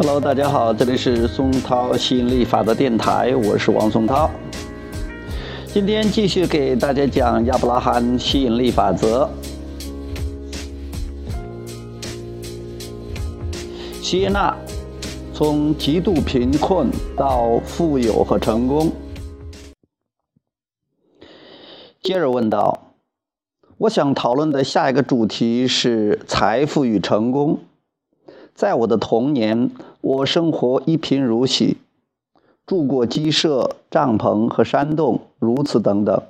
Hello，大家好，这里是松涛吸引力法则电台，我是王松涛。今天继续给大家讲亚伯拉罕吸引力法则。谢娜从极度贫困到富有和成功。接着问道：“我想讨论的下一个主题是财富与成功。在我的童年，我生活一贫如洗，住过鸡舍、帐篷和山洞，如此等等。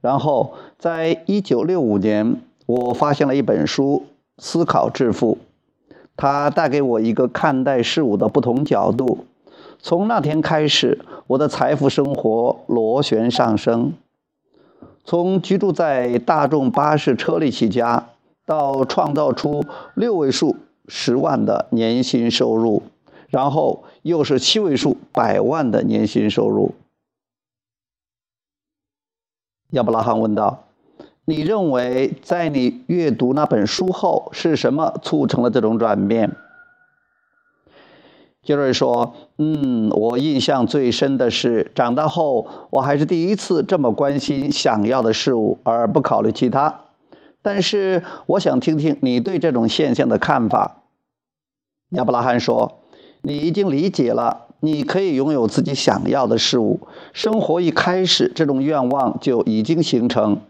然后，在一九六五年，我发现了一本书《思考致富》，它带给我一个看待事物的不同角度。从那天开始，我的财富生活螺旋上升。”从居住在大众巴士车里起家，到创造出六位数十万的年薪收入，然后又是七位数百万的年薪收入。亚伯拉罕问道：“你认为，在你阅读那本书后，是什么促成了这种转变？”杰瑞说：“嗯，我印象最深的是，长大后我还是第一次这么关心想要的事物，而不考虑其他。但是，我想听听你对这种现象的看法。”亚伯拉罕说：“你已经理解了，你可以拥有自己想要的事物。生活一开始，这种愿望就已经形成。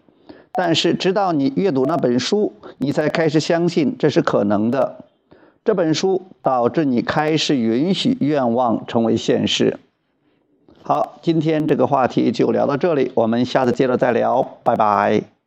但是，直到你阅读那本书，你才开始相信这是可能的。”这本书导致你开始允许愿望成为现实。好，今天这个话题就聊到这里，我们下次接着再聊，拜拜。